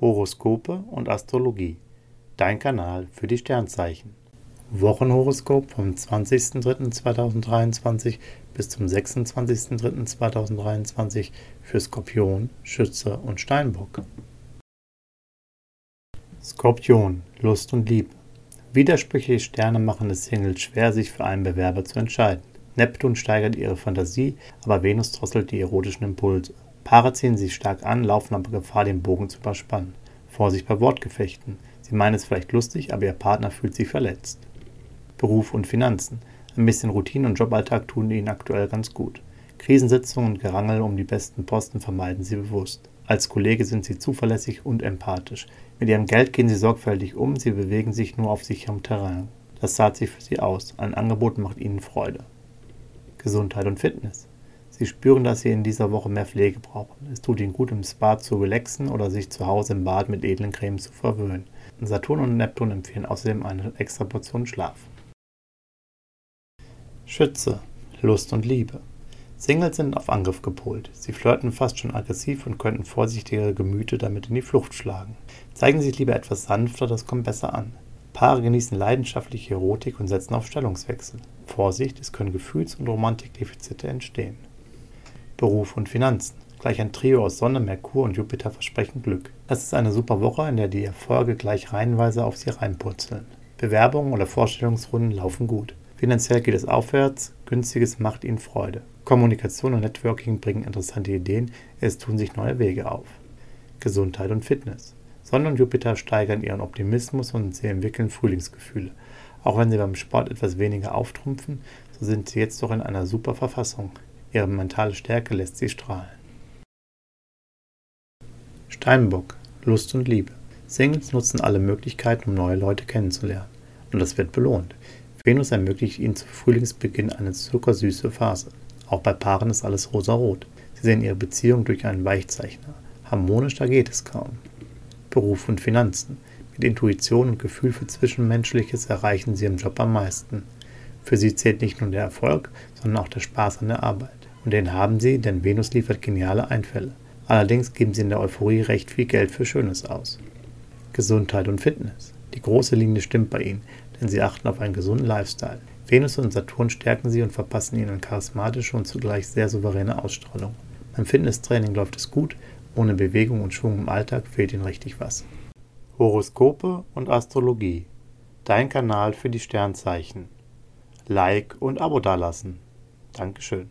Horoskope und Astrologie. Dein Kanal für die Sternzeichen. Wochenhoroskop vom 20.03.2023 bis zum 26.03.2023 für Skorpion, Schütze und Steinbock. Skorpion, Lust und Liebe. Widersprüchliche Sterne machen es Singles schwer, sich für einen Bewerber zu entscheiden. Neptun steigert ihre Fantasie, aber Venus drosselt die erotischen Impulse. Paare ziehen sich stark an, laufen aber Gefahr, den Bogen zu überspannen. Vorsicht bei Wortgefechten. Sie meinen es vielleicht lustig, aber ihr Partner fühlt sich verletzt. Beruf und Finanzen. Ein bisschen Routine und Joballtag tun ihnen aktuell ganz gut. Krisensitzungen und Gerangel um die besten Posten vermeiden sie bewusst. Als Kollege sind sie zuverlässig und empathisch. Mit ihrem Geld gehen sie sorgfältig um, sie bewegen sich nur auf sicherem Terrain. Das zahlt sich für sie aus. Ein Angebot macht ihnen Freude. Gesundheit und Fitness. Sie spüren, dass Sie in dieser Woche mehr Pflege brauchen. Es tut Ihnen gut, im Spa zu relaxen oder sich zu Hause im Bad mit edlen Cremes zu verwöhnen. Saturn und Neptun empfehlen außerdem eine extra Portion Schlaf. Schütze, Lust und Liebe. Singles sind auf Angriff gepolt. Sie flirten fast schon aggressiv und könnten vorsichtigere Gemüte damit in die Flucht schlagen. Zeigen Sie sich lieber etwas sanfter, das kommt besser an. Paare genießen leidenschaftliche Erotik und setzen auf Stellungswechsel. Vorsicht, es können Gefühls- und Romantikdefizite entstehen. Beruf und Finanzen. Gleich ein Trio aus Sonne, Merkur und Jupiter versprechen Glück. Das ist eine super Woche, in der die Erfolge gleich reihenweise auf Sie reinpurzeln. Bewerbungen oder Vorstellungsrunden laufen gut. Finanziell geht es aufwärts, günstiges macht Ihnen Freude. Kommunikation und Networking bringen interessante Ideen, es tun sich neue Wege auf. Gesundheit und Fitness. Sonne und Jupiter steigern ihren Optimismus und sie entwickeln Frühlingsgefühle. Auch wenn sie beim Sport etwas weniger auftrumpfen, so sind sie jetzt doch in einer super Verfassung. Ihre mentale Stärke lässt sie strahlen. Steinbock, Lust und Liebe. Singles nutzen alle Möglichkeiten, um neue Leute kennenzulernen. Und das wird belohnt. Venus ermöglicht ihnen zu Frühlingsbeginn eine zuckersüße Phase. Auch bei Paaren ist alles rosarot. Sie sehen ihre Beziehung durch einen Weichzeichner. Harmonischer geht es kaum. Beruf und Finanzen. Mit Intuition und Gefühl für Zwischenmenschliches erreichen sie im Job am meisten. Für sie zählt nicht nur der Erfolg, sondern auch der Spaß an der Arbeit. Und den haben sie, denn Venus liefert geniale Einfälle. Allerdings geben sie in der Euphorie recht viel Geld für Schönes aus. Gesundheit und Fitness. Die große Linie stimmt bei ihnen, denn sie achten auf einen gesunden Lifestyle. Venus und Saturn stärken sie und verpassen ihnen charismatische und zugleich sehr souveräne Ausstrahlung. Beim Fitnesstraining läuft es gut, ohne Bewegung und Schwung im Alltag fehlt ihnen richtig was. Horoskope und Astrologie. Dein Kanal für die Sternzeichen. Like und Abo dalassen. Dankeschön.